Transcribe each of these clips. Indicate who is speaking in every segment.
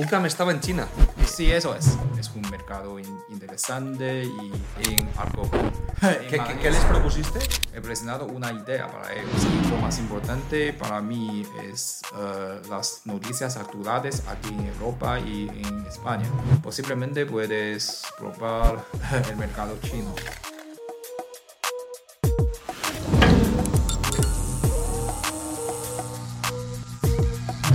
Speaker 1: UCAM estaba en China.
Speaker 2: Sí, eso es. Es un mercado interesante y en algo.
Speaker 1: ¿Qué, les propusiste?
Speaker 2: He presentado una idea para ellos. Y lo más importante para mí es eh, las noticias actuales aquí en Europa y en España. Posiblemente puedes probar el mercado chino.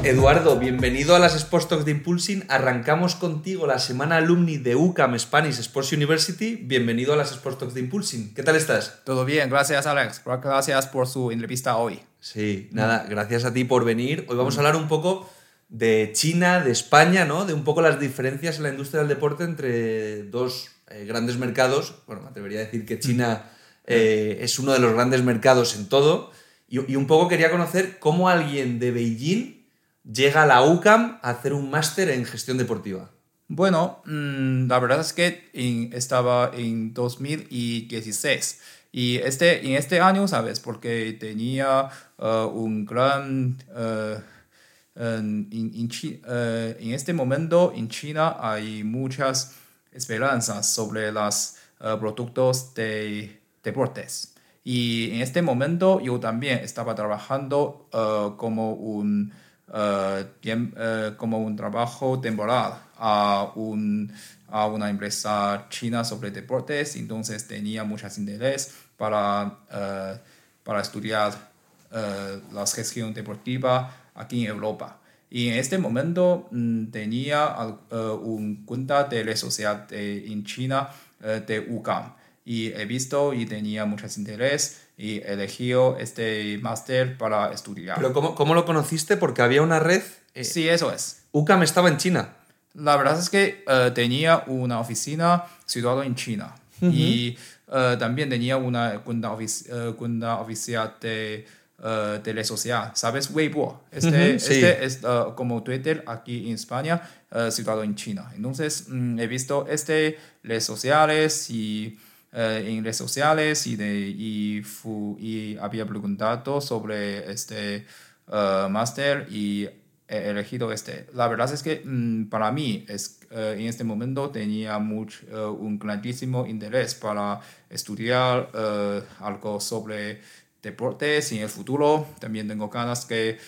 Speaker 1: Eduardo, bienvenido a las Sports Talks de Impulsing. Arrancamos contigo la semana alumni de UCAM Spanish Sports University. Bienvenido a las Sports Talks de Impulsing. ¿Qué tal estás?
Speaker 2: Todo bien, gracias Alex. Gracias por su entrevista hoy.
Speaker 1: Sí, nada, gracias a ti por venir. Hoy vamos a hablar un poco de China, de España, ¿no? De un poco las diferencias en la industria del deporte entre dos eh, grandes mercados. Bueno, me atrevería a decir que China eh, es uno de los grandes mercados en todo. y un poco quería conocer cómo alguien de Beijing llega a la UCAM a hacer un máster en gestión deportiva?
Speaker 2: Bueno, mm, la verdad es que estaba en 2016 y este, en este año, ¿sabes? Porque tenía uh, un gran... Uh, en, uh, en, este momento en China hay muchas esperanzas sobre los productos de deportes. Y en este momento yo también estaba trabajando como un eh, eh, como un trabajo temporal a, un, a una empresa china sobre deportes, entonces tenía mucho interés para, eh, estudiar la gestión deportiva aquí en Europa. Y en este momento mm, tenía un cuenta de red social en China de UCAM y he visto y tenía mucho interés y eligió este máster para estudiar.
Speaker 1: ¿Pero cómo, cómo, lo conociste? Porque había una red...
Speaker 2: Eh, sí, eso es.
Speaker 1: UCAM estaba en China.
Speaker 2: La verdad es que eh, tenía una oficina situada en China y eh, también tenía una cuenta, oficial de, de red social, ¿sabes? Weibo. Este, este es como Twitter aquí en España, situado en China. Entonces, mm, he visto este redes sociales y eh, en redes sociales y, de, y, y había preguntado sobre este uh, máster y he elegido este. La verdad es que mm, para mí es, eh, en este momento tenía mucho, un grandísimo interés para estudiar algo sobre deportes y en el futuro también tengo ganas de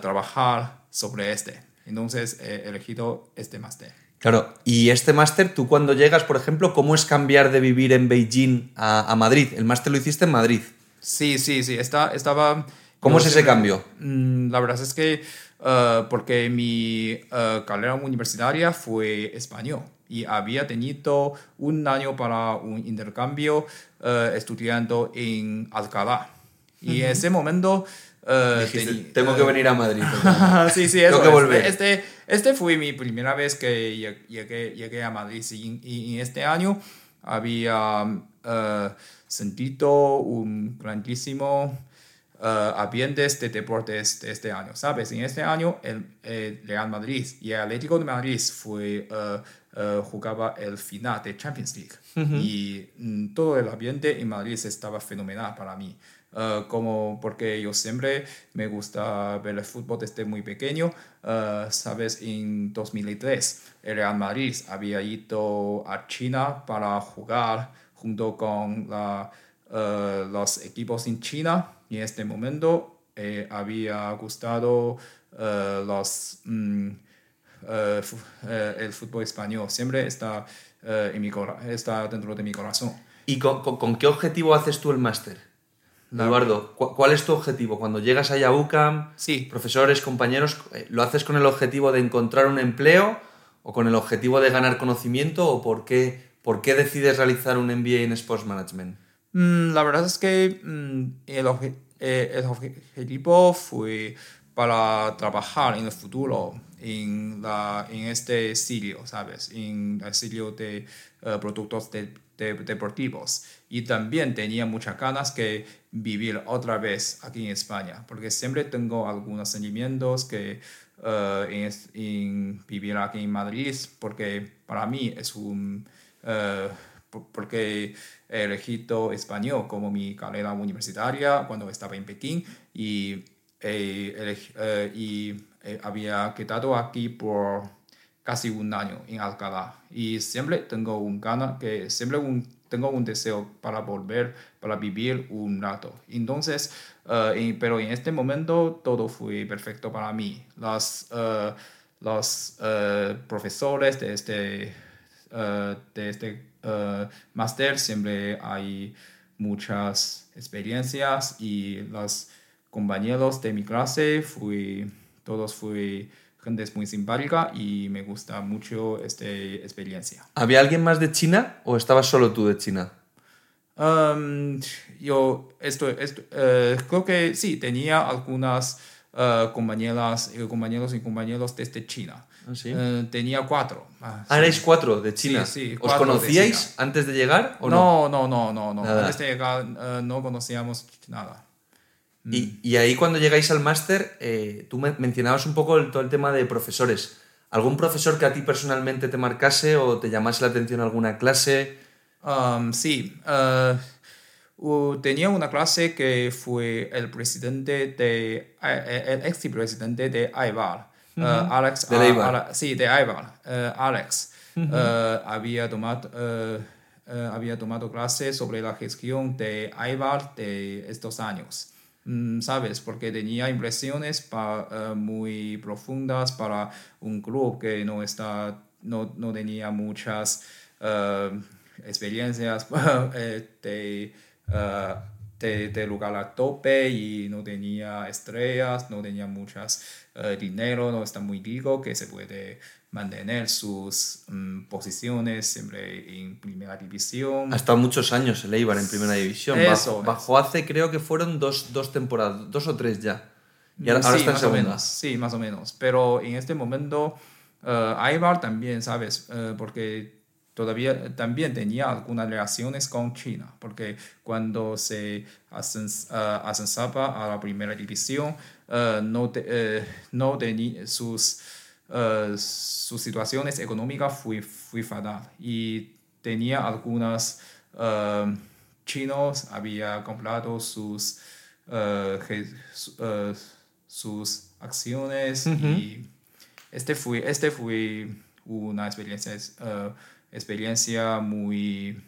Speaker 2: trabajar sobre este. Entonces he elegido este máster.
Speaker 1: Claro, y este máster, tú cuando llegas, por ejemplo, ¿cómo es cambiar de vivir en Beijing a, Madrid? El máster lo hiciste en Madrid.
Speaker 2: Sí, sí, sí, Está, estaba...
Speaker 1: ¿Cómo es ese cambio?
Speaker 2: Mm, la verdad es que uh, porque mi uh, carrera universitaria fue español y había tenido un año para un intercambio uh, estudiando en Alcalá. Y en ese momento
Speaker 1: eh, tengo que venir a Madrid.
Speaker 2: sí, sí, eso. Tengo que volver. Este, este fue mi primera vez que llegué, llegué a Madrid y, en este año había uh, sentido un grandísimo uh, ambiente de deportes de este año, ¿sabes? En este año el, Real Madrid y el Atlético de Madrid fue, jugaba el final de Champions League y mm, todo el ambiente en Madrid estaba fenomenal para mí. Ah, como porque yo siempre me gusta ver el fútbol desde muy pequeño. Uh, Sabes, en 2003 el Real Madrid había ido a China para jugar junto con la, uh, los equipos en China y en este momento eh, había gustado los, mm, el fútbol español. Siempre está, en mi está dentro de mi corazón.
Speaker 1: ¿Y con, con qué objetivo haces tú el máster? Eduardo, ¿cuál es tu objetivo? Cuando llegas a UCAM,
Speaker 2: sí.
Speaker 1: profesores, compañeros, eh, ¿lo haces con el objetivo de encontrar un empleo o con el objetivo de ganar conocimiento o por qué, por qué decides realizar un MBA en Sports Management?
Speaker 2: Mm, la verdad es que mm, el, eh, el, objetivo fue para trabajar en el futuro en, la, en este sitio, ¿sabes? En el sitio de eh, productos de deportivos. Y también tenía muchas ganas que vivir otra vez aquí en España, porque siempre tengo algunos sentimientos que uh, en, vivir aquí en Madrid, porque para mí es un... Uh, porque he elegido español como mi carrera universitaria cuando estaba en Pekín y, uh, y había quedado aquí por casi un año en Alcalá. Y siempre tengo un gana que siempre un, tengo un deseo para volver, para vivir un rato. Entonces, eh, pero en este momento todo fue perfecto para mí. Las, eh, los eh, profesores de este, de este máster siempre hay muchas experiencias y los compañeros de mi clase fui, todos fui gente muy simpática y me gusta mucho esta experiencia.
Speaker 1: ¿Había alguien más de China o estabas solo tú de China?
Speaker 2: Um, yo esto, esto uh, creo que sí, tenía algunas uh, compañeras, eh, compañeros y compañeros desde China.
Speaker 1: ¿Ah, sí?
Speaker 2: Uh, tenía cuatro. Ah,
Speaker 1: Ah, erais cuatro de China.
Speaker 2: Sí, sí,
Speaker 1: ¿Os
Speaker 2: de
Speaker 1: conocíais
Speaker 2: China.
Speaker 1: antes de llegar o no?
Speaker 2: no, no, no, no, no. Antes de llegar no conocíamos nada.
Speaker 1: Y, y ahí cuando llegáis al máster, eh, tú men- mencionabas un poco el- todo el tema de profesores. ¿Algún profesor que a ti personalmente te marcase o te llamase la atención alguna clase?
Speaker 2: Um, sí, uh, tenía una clase que fue el presidente de, eh, el ex presidente de Aibar, uh, Alex. Ala- sí, de Aibar, uh, Alex. había, tomado, había tomado clase sobre la gestión de Aibar de estos años. Mm, ¿Sabes? Porque tenía impresiones eh, muy profundas para un club que no, está, no, no tenía muchas eh, experiencias de, eh, de, lugar a tope y no tenía estrellas, no tenía muchas dinero, no está muy rico que se puede mantener sus mm, posiciones siempre en primera división.
Speaker 1: Ha estado muchos años el Eibar en primera división.
Speaker 2: Eso
Speaker 1: Bajo, bajo hace creo que fueron dos, dos temporadas, dos o tres ya. Y ahora, ahora
Speaker 2: sí,
Speaker 1: está en
Speaker 2: más o
Speaker 1: segunda.
Speaker 2: menos, sí, más o menos. Pero en este momento, eh, Aibar también, ¿sabes? Eh, porque todavía también tenía algunas relaciones con China, porque cuando se ascens- eh, ascensaba a la primera división, no, te- no tenía sus, eh, sus situaciones económicas fue, fue fatal. Y tenía algunas eh, chinos había comprado sus eh, su- sus acciones y este fue este fue una experiencia experiencia muy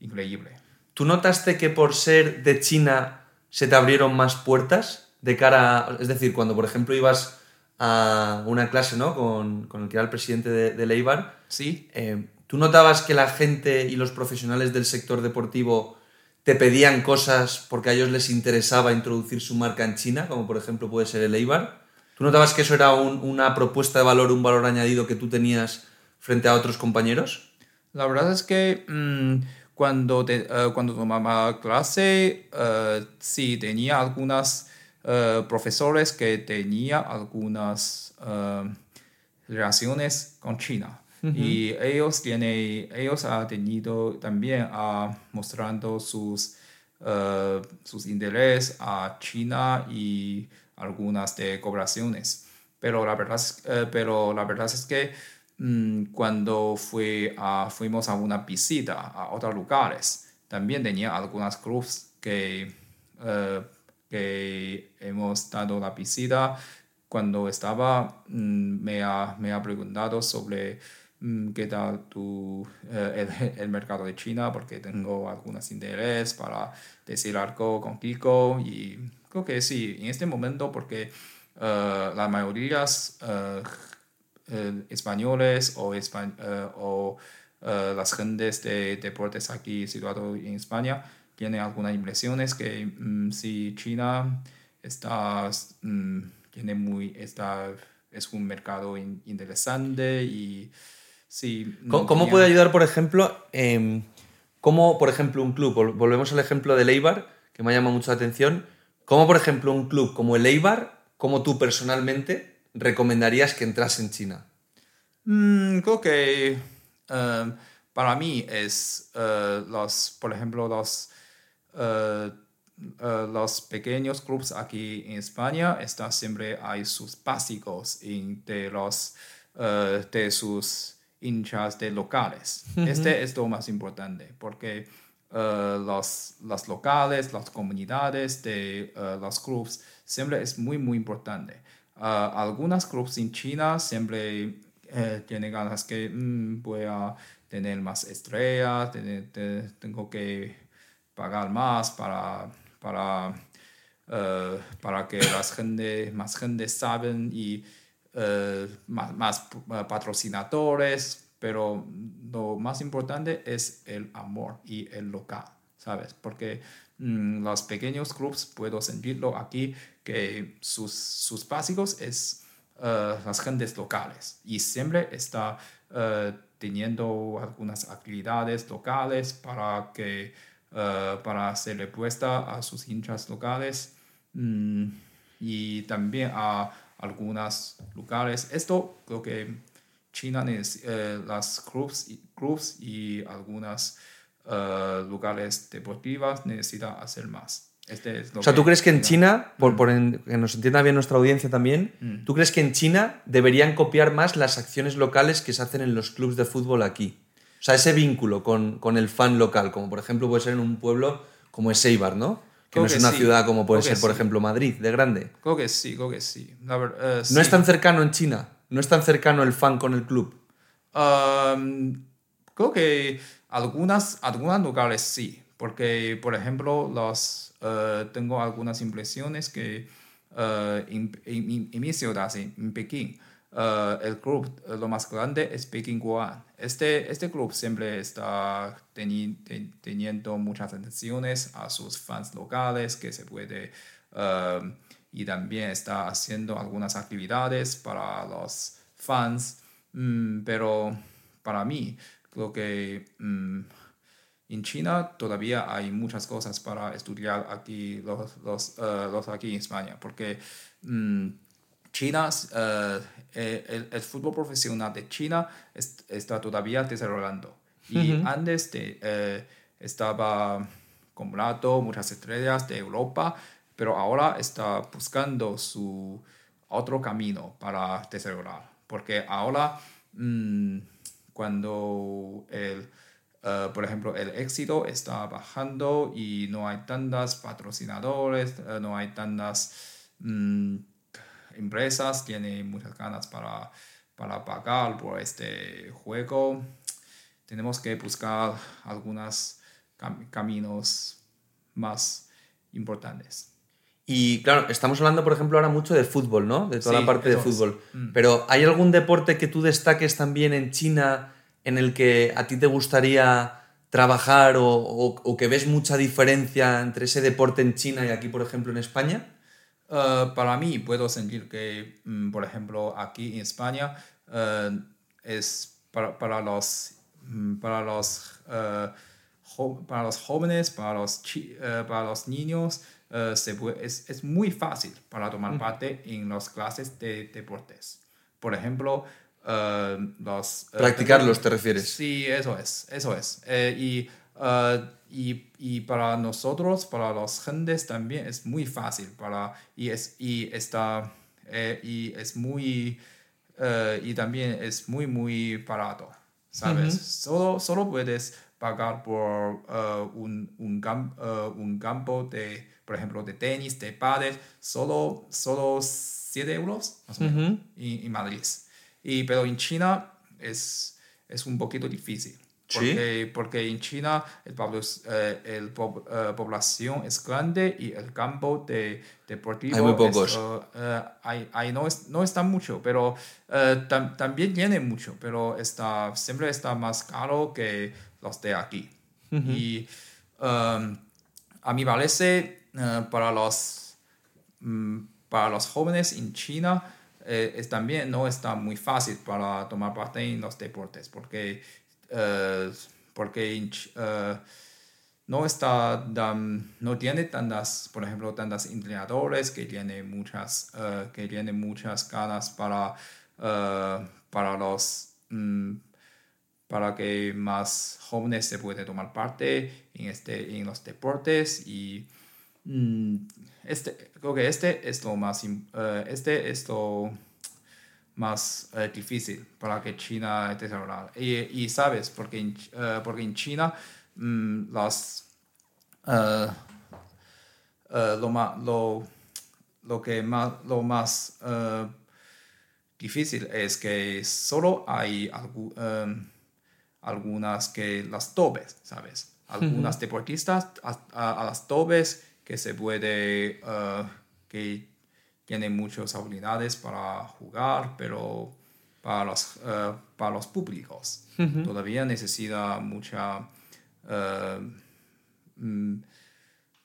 Speaker 2: increíble.
Speaker 1: ¿Tú notaste que por ser de China se te abrieron más puertas de cara a- Es decir, cuando por ejemplo ibas a una clase ¿no? con, con el que era el presidente de, de Eibar,
Speaker 2: sí
Speaker 1: eh, ¿tú notabas que la gente y los profesionales del sector deportivo te pedían cosas porque a ellos les interesaba introducir su marca en China, como por ejemplo puede ser el Eibar? ¿Tú notabas que eso era un- una propuesta de valor, un valor añadido que tú tenías frente a otros compañeros?
Speaker 2: La verdad es que mm, cuando, te- eh, cuando tomaba clase, eh, sí tenía algunas eh, profesores que tenía algunas eh, relaciones con China. Y ellos, tiene, ellos han tenido también ah, mostrando sus, eh, sus intereses a China y algunas de cooperaciones. Pero la verdad es, pero la verdad es que mm, cuando fui a- fuimos a una visita a otros lugares, también tenía algunos clubes que, que hemos dado la visita. Cuando estaba, mm, me, ha, me ha preguntado sobre mm, qué tal tu, eh, el, mercado de China, porque tengo algunos interés para decir algo con Kiko. Y creo que sí, en este momento, porque eh, la mayoría eh, españoles o, o las gentes de deportes aquí situados en España tienen algunas impresiones que mm, si China está, mm, tiene muy, está, es un mercado in- interesante y sí. no
Speaker 1: ¿Cómo, puede ayudar, por ejemplo, em, cómo, por ejemplo, un club, vol- volvemos al ejemplo del Eibar, que me ha llamado mucho la atención, cómo, por ejemplo, un club como el Eibar, cómo tú personalmente recomendarías que entrase en China?
Speaker 2: Mm, creo que eh, para mí es eh, los, por ejemplo, los, los pequeños clubes aquí en España están siempre hay sus básicos en- de los eh, de sus hinchas de locales. Este es lo más importante porque eh, los, los locales, las comunidades de eh, los clubes siempre es muy muy importante. Ah, algunos clubes en China siempre tiene ganas que mm, voy a tener más estrellas, tengo que pagar más para, para, para que las gente, más gente saben y más, más patrocinadores, pero lo más importante es el amor y el local, ¿sabes? Porque mm, los pequeños clubs, puedo sentirlo aquí, que sus, sus básicos es las gentes locales y siempre está teniendo algunas actividades locales para que uh, para hacer respuesta a sus hinchas locales mm, y también a algunos lugares. Esto creo que China, eh, las clubs, clubs y algunos eh, lugares deportivos necesitan hacer más. Este
Speaker 1: o sea, ¿tú crees que en China, por, mm. que nos entienda bien nuestra audiencia también, mm. ¿tú crees que en China deberían copiar más las acciones locales que se hacen en los clubes de fútbol aquí? O sea, ese vínculo con, con el fan local, como por ejemplo puede ser en un pueblo como es Eibar, ¿no? Que no es una ciudad como puede ser, por ejemplo, Madrid, de grande.
Speaker 2: Creo que sí, creo que sí. Eh,
Speaker 1: ¿No es tan cercano en China? ¿No es tan cercano el fan con el club?
Speaker 2: creo que algunas, algunos lugares sí, porque por ejemplo los, uh, tengo algunas impresiones que uh, en, mi ciudad, en, Pekín, uh, el club lo más grande es Pekín Guan. Este, este club siempre está teniendo muchas atenciones a sus fans locales que se puede y también está haciendo algunas actividades para los fans, mm, pero para mí creo que mm, en China todavía hay muchas cosas para estudiar aquí, los, los, eh, los aquí en España, porque mm, China, uh, el, el, fútbol profesional de China está todavía desarrollando. Y antes de, estaba comprando muchas estrellas de Europa, pero ahora está buscando su otro camino para desarrollar. Porque ahora, mm, cuando el, eh, por ejemplo, el éxito está bajando y no hay tantas patrocinadores, eh, no hay tantas mm, empresas, tienen muchas ganas para, para pagar por este juego, tenemos que buscar algunos caminos más importantes.
Speaker 1: Y claro, estamos hablando, por ejemplo, ahora mucho de fútbol, ¿no? De toda la parte de fútbol. Mm. Pero ¿hay algún deporte que tú destaques también en China en el que a ti te gustaría trabajar o, que ves mucha diferencia entre ese deporte en China y aquí, por ejemplo, en España?
Speaker 2: Uh, para mí puedo sentir que, mm, por ejemplo, aquí en España uh, es para, para, los, mm, para, los, uh, para los jóvenes, para los, para los niños, eh, se es, es, muy fácil para tomar parte en las clases de deportes. Por ejemplo, los...
Speaker 1: Eh, Practicarlos, ¿te refieres?
Speaker 2: Sí, eso es, eso es. y, y, y, para nosotros, para los gentes también es muy fácil para, y, es, y, está, y es muy... y también es muy, muy barato, ¿sabes? solo, solo puedes pagar por un, un, un campo de por ejemplo, de tenis, de pádel, solo, solo 7 euros más o menos en, Madrid. Y, pero en China es, es un poquito difícil. Porque, porque en China el, eh, el eh, población es grande y el campo de, deportivo
Speaker 1: hay muy pocos.
Speaker 2: Eh, hay, no, es, no está mucho, pero también tiene mucho, pero está, siempre está más caro que los de aquí. Y um, a mi parece para, los, mm, para los jóvenes en China eh, es también no está muy fácil para tomar parte en los deportes porque, eh, porque no, está, no tiene tantas, por ejemplo, tantas entrenadores que tienen muchas, que tienen muchas ganas para, para los... Mm, para que más jóvenes se puedan tomar parte en, este, en los deportes y Mm, este, creo que este es lo más, este es más uh, difícil para que China desarrolle. Y, y sabes, porque en, uh, porque en China um, las, lo, ma, lo, lo, que más, lo más difícil es que solo hay algu- algunas que las topes, ¿sabes? Algunas deportistas a, a- a las topes que se puede, eh, que tienen muchas habilidades para jugar, pero para los, eh, para los públicos todavía necesita mucha... mm,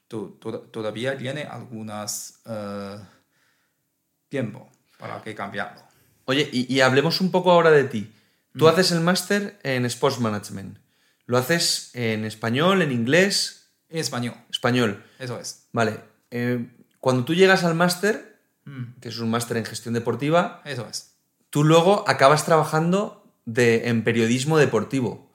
Speaker 2: to- to- todavía tiene algunas eh, tiempo para que cambiarlo.
Speaker 1: Oye, y, y hablemos un poco ahora de ti. Tú haces el máster en Sports Management. ¿Lo haces en español, en inglés?
Speaker 2: En español,
Speaker 1: Español.
Speaker 2: eso es.
Speaker 1: Vale. eh, cuando tú llegas al máster,
Speaker 2: Mm,
Speaker 1: que es un máster en gestión deportiva,
Speaker 2: eso es.
Speaker 1: tú luego acabas trabajando de, en periodismo deportivo.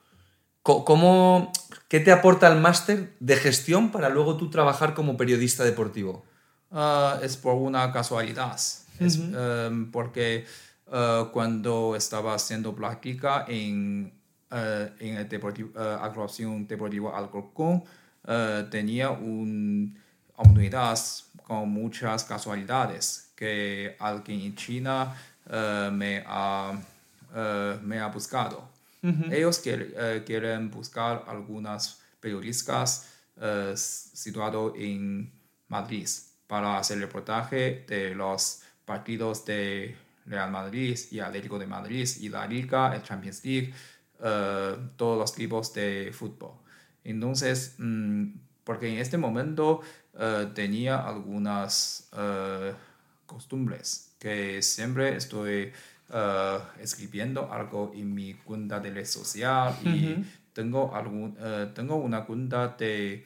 Speaker 1: ¿Cómo, ¿Qué te aporta el máster de gestión para luego tú trabajar como periodista deportivo?
Speaker 2: Ah, es por una casualidad. Es, em, porque eh, cuando estaba haciendo práctica en, eh, en el deportivo, eh, actuación deportiva Alcorcón, tenía una oportunidad con muchas casualidades que alguien en China eh, me, ha, eh, me ha buscado. Ellos eh, quieren buscar algunas periodistas situados en Madrid para hacer reportaje de los partidos de Real Madrid y Atlético de Madrid y la Liga, el Champions League, todos los tipos de fútbol. Entonces, mm, porque en este momento eh, tenía algunas eh, costumbres que siempre estoy eh, escribiendo algo en mi cuenta de red social y tengo, algún, tengo una cuenta de,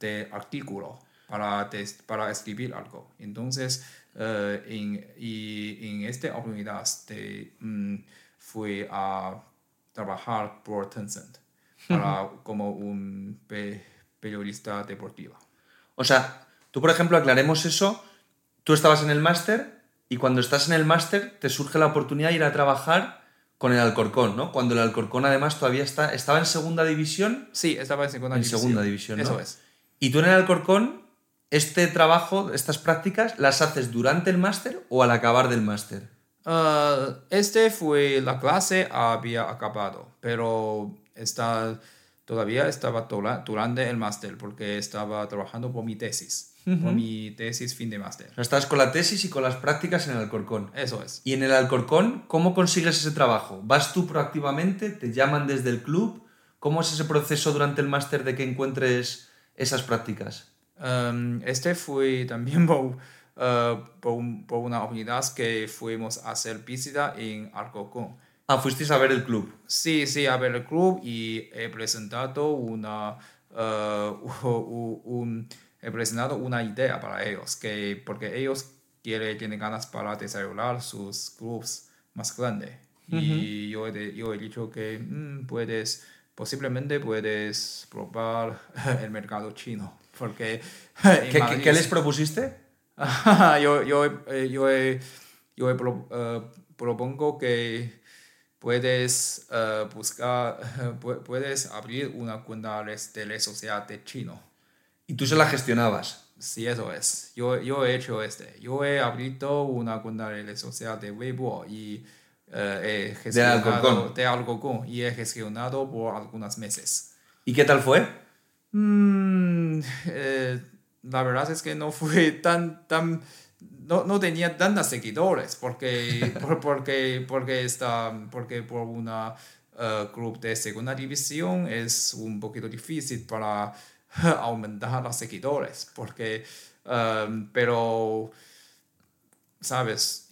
Speaker 2: de artículo para, para escribir algo. Entonces, en, y en esta oportunidad de, mm, fui a trabajar por Tencent para, como un pe- periodista deportivo.
Speaker 1: O sea, tú, por ejemplo, aclaremos eso. Tú estabas en el máster y cuando estás en el máster te surge la oportunidad de ir a trabajar con el Alcorcón, ¿no? Cuando el Alcorcón además todavía está, estaba en segunda división
Speaker 2: Sí, estaba en segunda
Speaker 1: En
Speaker 2: división.
Speaker 1: segunda división, ¿no?
Speaker 2: Eso es.
Speaker 1: y tú en el Alcorcón, este trabajo, estas prácticas, ¿las haces durante el máster o al acabar del máster?
Speaker 2: Ah, este fue la clase, había acabado, pero está, todavía estaba durante el máster porque estaba trabajando por mi tesis, por mi tesis fin de máster.
Speaker 1: Estás con la tesis y con las prácticas en el Alcorcón.
Speaker 2: Eso es.
Speaker 1: Y en el Alcorcón, ¿cómo consigues ese trabajo? ¿Vas tú proactivamente? ¿Te llaman desde el club? ¿Cómo es ese proceso durante el máster de que encuentres esas prácticas?
Speaker 2: Um, este fue también por, uh, por, un- por una oportunidad que fuimos a hacer visita en Alcorcón.
Speaker 1: Ah, fuisteis a ver el club.
Speaker 2: Sí, sí, a ver el club y he presentado una, uh, un- he presentado una idea para ellos, que, porque ellos quieren, tienen ganas para desarrollar sus clubs más grandes. Y yo, he, yo he dicho que mm, puedes, posiblemente puedes probar el mercado chino, porque
Speaker 1: ¿Qué, qué-
Speaker 2: Madrid-
Speaker 1: qué les propusiste?
Speaker 2: yo, yo, eh, yo, he- yo he pro- eh, propongo que puedes eh, buscar, pu- puedes abrir una cuenta de de red social de chino.
Speaker 1: Y tú se la gestionabas.
Speaker 2: Sí, eso es. Yo, yo he hecho este. Yo he abierto una cuenta de red social de Weibo y eh, he gestionado
Speaker 1: Alcorcón.
Speaker 2: de Alcorcón y he gestionado por algunos meses.
Speaker 1: ¿Y qué tal fue?
Speaker 2: Mm, eh, la verdad es que no fue tan, tan, no, no tenía tantos seguidores porque, por- porque, porque, está, porque por una eh, club de segunda división es un poquito difícil para aumentar los seguidores porque, eh, pero, sabes,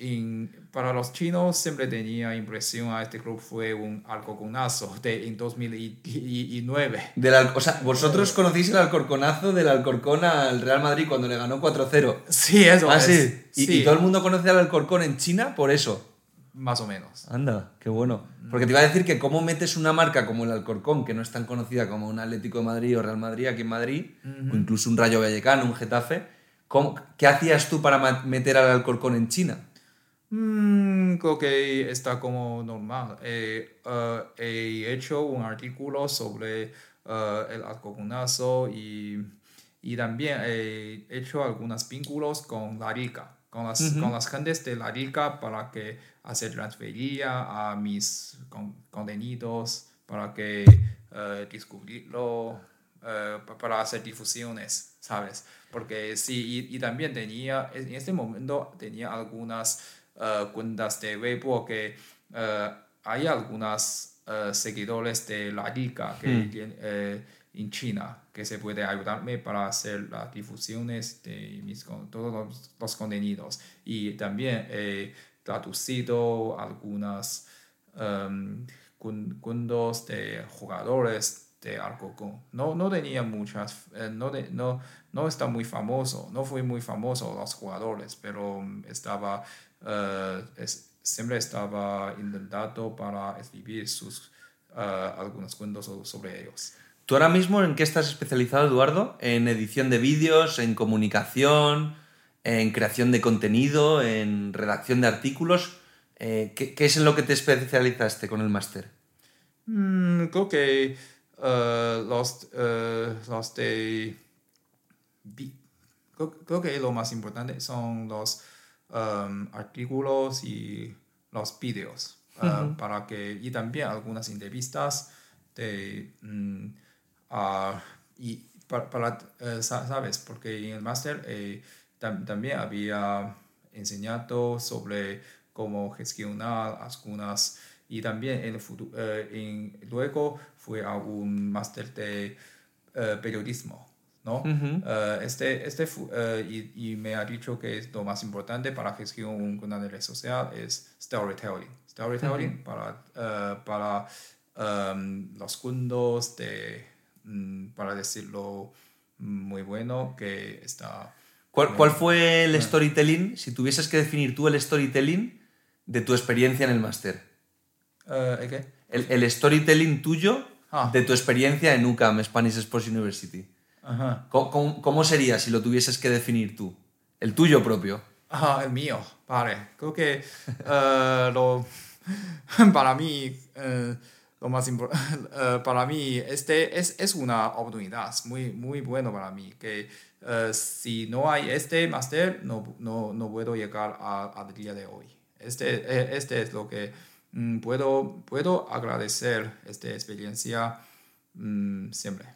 Speaker 2: para los chinos siempre tenía impresión a este club fue un alcoconazo de en 2009.
Speaker 1: Del Al- o sea, vosotros conocéis el Alcorconazo del Alcorcón al Real Madrid cuando le ganó 4-0.
Speaker 2: Sí, eso
Speaker 1: Ah,
Speaker 2: es.
Speaker 1: sí. Y,
Speaker 2: Sí,
Speaker 1: y todo el mundo conoce al Alcorcón en China por eso.
Speaker 2: más o menos.
Speaker 1: Anda, qué bueno. Porque te iba a decir que cómo metes una marca como el Alcorcón, que no es tan conocida como un Atlético de Madrid o Real Madrid aquí en Madrid, o incluso un Rayo Vallecano, un Getafe, ¿cómo- ¿qué hacías tú para meter al Alcorcón en China?
Speaker 2: Mm, creo que está como normal. Eh, eh, he hecho un artículo sobre eh, el alcohonazo y, y también he hecho algunos vínculos con la liga, con las, con las gentes de la liga para que hacer transfería a mis con- contenidos, para que descubrirlo, eh, pa- para hacer difusiones, ¿sabes? Porque sí, y, y también tenía, en este momento tenía algunas eh, cuentas de Weibo que eh, hay algunas seguidores de la liga que eh, en China que se puede ayudarme para hacer las difusiones de mis, todos los, los contenidos y también he traducido algunas um, cuentos de jugadores de Alcocón. No, no tenía muchas, eh, no, de- no, no está muy famoso, no fue muy famoso los jugadores, pero mm, estaba, eh, es- siempre estaba intentando para escribir sus, eh, algunos cuentos so- sobre ellos.
Speaker 1: ¿Tú ahora mismo en qué estás especializado, Eduardo? ¿En edición de vídeos, en comunicación, en creación de contenido, en redacción de artículos? Eh, ¿qué, qué es en lo que te especializaste con el máster?
Speaker 2: Mm, creo que eh, los, eh, los de... Creo, creo que lo más importante son los um, artículos y los vídeos. uh, para que, y también algunas entrevistas de... ah, y para, para, eh, sa- ¿sabes? Porque en el máster eh, tam- también había enseñado sobre cómo gestionar algunas y también en el futuro, en, luego fue a un máster de eh, periodismo, ¿no? Eh, este, este eh, y, y me ha dicho que es lo más importante para gestionar un canal de red social es storytelling. Storytelling para, para em, los cuentos de, mm, para decirlo muy bueno, que está...
Speaker 1: ¿Cuál, cuál fue el storytelling, si tuvieses que definir tú el storytelling de tu experiencia en el máster?
Speaker 2: ¿el qué?
Speaker 1: El, el storytelling tuyo
Speaker 2: Ah.
Speaker 1: de tu experiencia en UCAM, Spanish Sports University.
Speaker 2: Ajá.
Speaker 1: ¿Cómo, cómo- cómo sería si lo tuvieses que definir tú? El tuyo propio.
Speaker 2: Ah, el mío, vale. Creo que eh, lo, para mí, eh, lo más importante, para mí, este es, es una oportunidad muy, muy bueno para mí, que si no hay este máster, no, no, no puedo llegar a- al día de hoy. Este, eh, este es lo que puedo, puedo agradecer esta experiencia mm, siempre.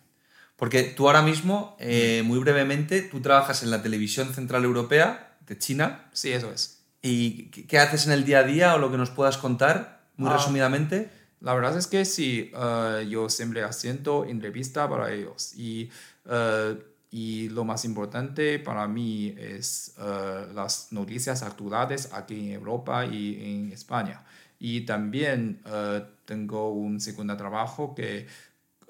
Speaker 1: Porque tú ahora mismo, eh, muy brevemente, tú trabajas en la televisión central europea de China.
Speaker 2: Sí, eso es.
Speaker 1: ¿Y qué- haces en el día a día o lo que nos puedas contar, muy
Speaker 2: Ah.
Speaker 1: resumidamente?
Speaker 2: La verdad es que sí, eh, yo siempre haciendo entrevista para ellos y, eh, y lo más importante para mí es eh, las noticias actuales aquí en Europa y en España. Y también eh, tengo un segundo trabajo que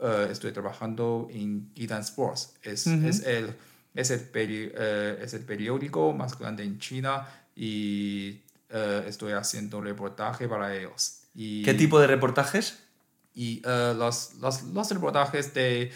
Speaker 2: eh, estoy trabajando en Gitan Sports. Es, es, el, es, el peri- eh, es el periódico más grande en China y estoy haciendo reportaje para ellos. Y,
Speaker 1: ¿Qué tipo de reportajes?
Speaker 2: y los, los, los reportajes de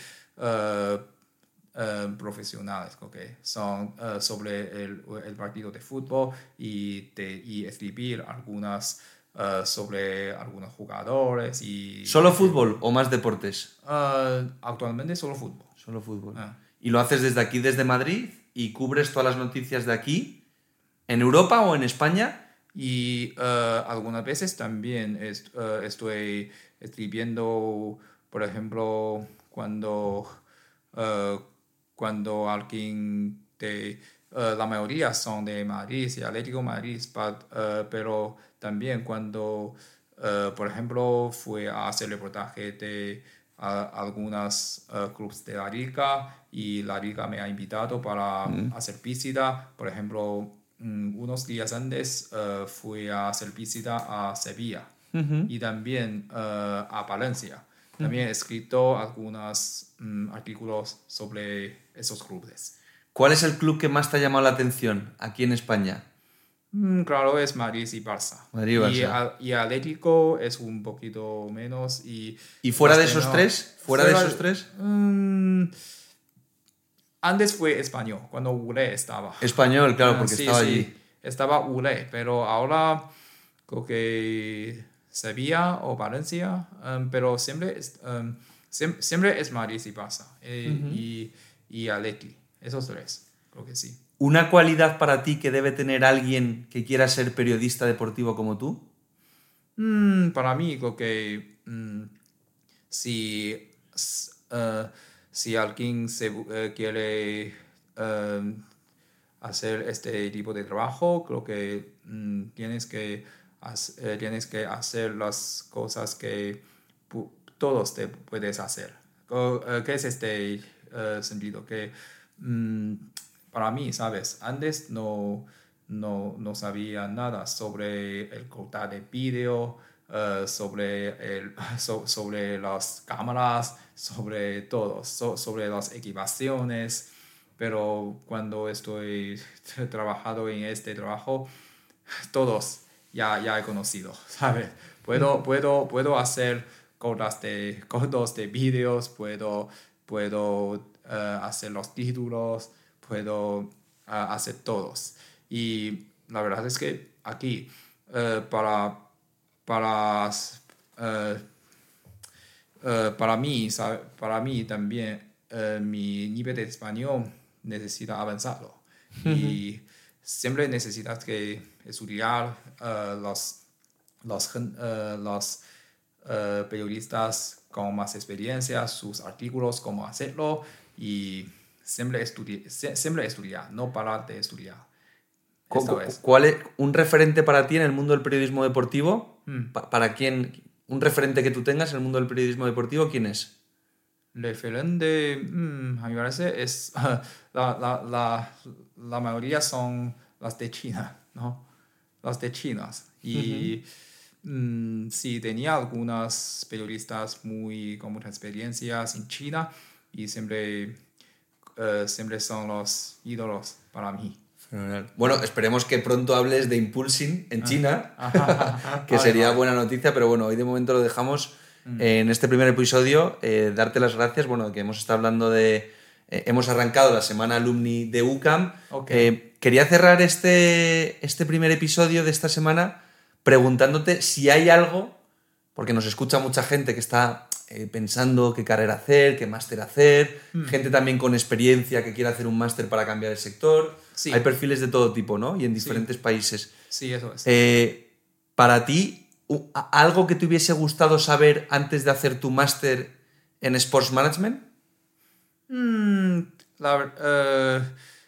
Speaker 2: profesionales. Son sobre el, el partido de fútbol y, de, y escribir algunas eh, sobre algunos jugadores y...
Speaker 1: ¿Solo fútbol o más deportes?
Speaker 2: Eh, actualmente solo fútbol.
Speaker 1: Solo fútbol.
Speaker 2: Ah.
Speaker 1: ¿Y lo haces desde aquí, desde Madrid? ¿Y cubres todas las noticias de aquí? ¿En Europa o en España?
Speaker 2: Y eh, algunas veces también est- estoy escribiendo, por ejemplo, cuando, cuando alguien de, la mayoría son de Madrid y Atlético Madrid, but, pero también cuando, eh, por ejemplo, fue a hacer reportaje de a- algunas eh, clubes de la liga y la liga me ha invitado para hacer visita. Por ejemplo, mm, unos días antes eh, fui a hacer visita a Sevilla y también a Valencia. También he escrito algunos mm, artículos sobre esos clubes.
Speaker 1: ¿Cuál es el club que más te ha llamado la atención aquí en España?
Speaker 2: Mm, claro, es Madrid y Barça.
Speaker 1: Madrid y Barça.
Speaker 2: y Atlético es un poquito menos. ¿Y,
Speaker 1: ¿Y fuera de esos tres? ¿Fuera de esos tres?
Speaker 2: Mm, antes fue español, cuando Ule estaba.
Speaker 1: Español, claro,
Speaker 2: Ah,
Speaker 1: porque
Speaker 2: sí,
Speaker 1: estaba
Speaker 2: sí,
Speaker 1: allí.
Speaker 2: Estaba Ule, pero ahora creo que Sevilla o Valencia, um, pero siempre es, um, siem- siempre es Madrid y Barça. eh, y, y Atleti, esos tres, creo que sí.
Speaker 1: ¿Una cualidad para ti que debe tener alguien que quiera ser periodista deportivo como tú?
Speaker 2: Mm, para mí, creo que mm, si, eh, si alguien se, eh, quiere eh, hacer este tipo de trabajo, creo que mm, tienes, que, tienes que hacer las cosas que todos te puedes hacer. ¿Qué es este sentido? Que para mí, ¿sabes? Antes no, no, no sabía nada sobre el cortar de vídeo, eh, sobre, el, sobre las cámaras, sobre todo, sobre las equipaciones, pero cuando estoy trabajando en este trabajo, todos ya, ya he conocido, ¿sabes? Puedo, puedo, puedo hacer cortas de, cortos de vídeos, puedo, puedo eh, hacer los títulos, puedo ah, hacer todos. Y la verdad es que aquí, eh, para, para, eh, eh, para, mí, para mí también, mi nivel de español necesita avanzarlo. Y siempre necesitas que estudiar los, los, los periodistas con más experiencia, sus artículos, cómo hacerlo y siempre, estudi siempre estudiar, no parar de estudiar.
Speaker 1: ¿Cuál es un referente para ti en el mundo del periodismo deportivo? Mm. ¿Para quién? ¿Un referente que tú tengas en el mundo del periodismo deportivo? ¿Quién es?
Speaker 2: Referente, mm, a mi parecer, es. La, la, la, la, mayoría son las de China, ¿no? Las de chinas. Y. Mm, sí, tenía algunas periodistas muy, con muchas experiencias en China y siempre eh, siempre son los ídolos para mí.
Speaker 1: Bueno, esperemos que pronto hables de Impulsing en ah. China, que sería buena noticia, pero bueno, hoy de momento lo dejamos mm. en este primer episodio. Eh, darte las gracias, bueno, que hemos estado hablando de... Eh, hemos arrancado la semana alumni de UCAM. quería cerrar este, este primer episodio de esta semana preguntándote si hay algo, porque nos escucha mucha gente que está eh, pensando qué carrera hacer, qué máster hacer, hmm. gente también con experiencia que quiere hacer un máster para cambiar el sector. Hay perfiles de todo tipo, ¿no? Y en diferentes países.
Speaker 2: Sí, eso es.
Speaker 1: Eh, para ti, ¿algo que te hubiese gustado saber antes de hacer tu máster en Sports Management?
Speaker 2: Mm, eh,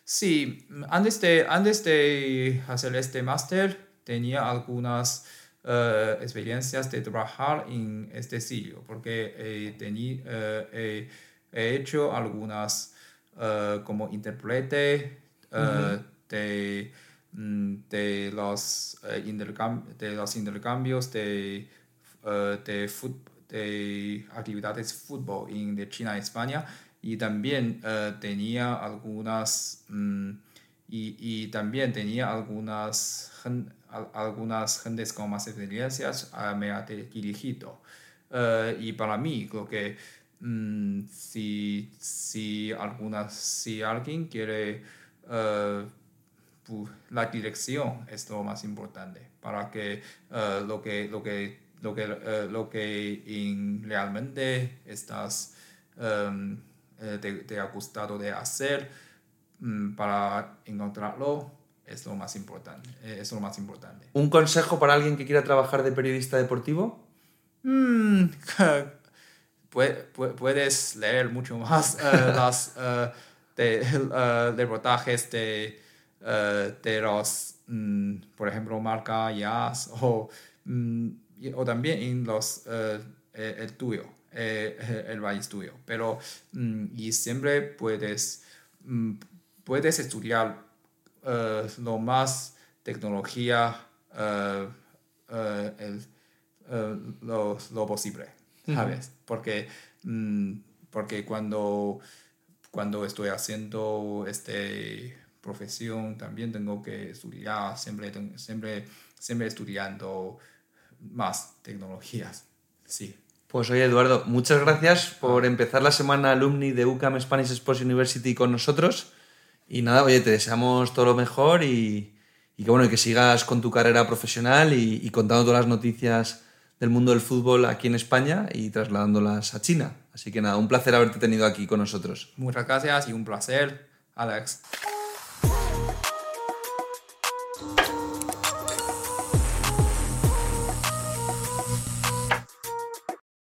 Speaker 2: sí, antes de, antes de hacer este máster tenía algunas uh, experiencias de trabajar en este sitio, porque he, uh, he, hecho algunas uh, como intérprete de, mm, de, los, de los intercambios de, de, de actividades de fútbol en de China y España. Y también tenía algunas mm, y, también tenía algunas algunas gentes con más experiencias me ha dirigido. Eh, y para mí, creo que mm, si, si, algunas, si alguien quiere, uh, la dirección es lo más importante para que uh, lo que, lo que, lo que, lo que realmente estás, um, te, ha gustado de hacer para encontrarlo es lo más importante. Eh, es lo más importante.
Speaker 1: ¿Un consejo para alguien que quiera trabajar de periodista deportivo?
Speaker 2: Mm, puedes leer mucho más uh, las uh, de, uh, reportajes de, de los, mm, por ejemplo, marca Yas o, mm, o también en los, el tuyo, el país tuyo. Pero y siempre puedes, puedes estudiar uh, lo más tecnología uh, el, lo, lo, posible, ¿sabes? Porque, mm, porque cuando, cuando estoy haciendo esta profesión también tengo que estudiar, siempre, siempre, siempre estudiando más tecnologías, sí.
Speaker 1: Pues oye, Eduardo, muchas gracias por ah. empezar la semana alumni de UCAM Spanish Sports University con nosotros. Y nada, oye, te deseamos todo lo mejor y, y que bueno, que sigas con tu carrera profesional y, contando todas las noticias del mundo del fútbol aquí en España y trasladándolas a China. Así que nada, un placer haberte tenido aquí con nosotros.
Speaker 2: Muchas gracias y un placer, Alex.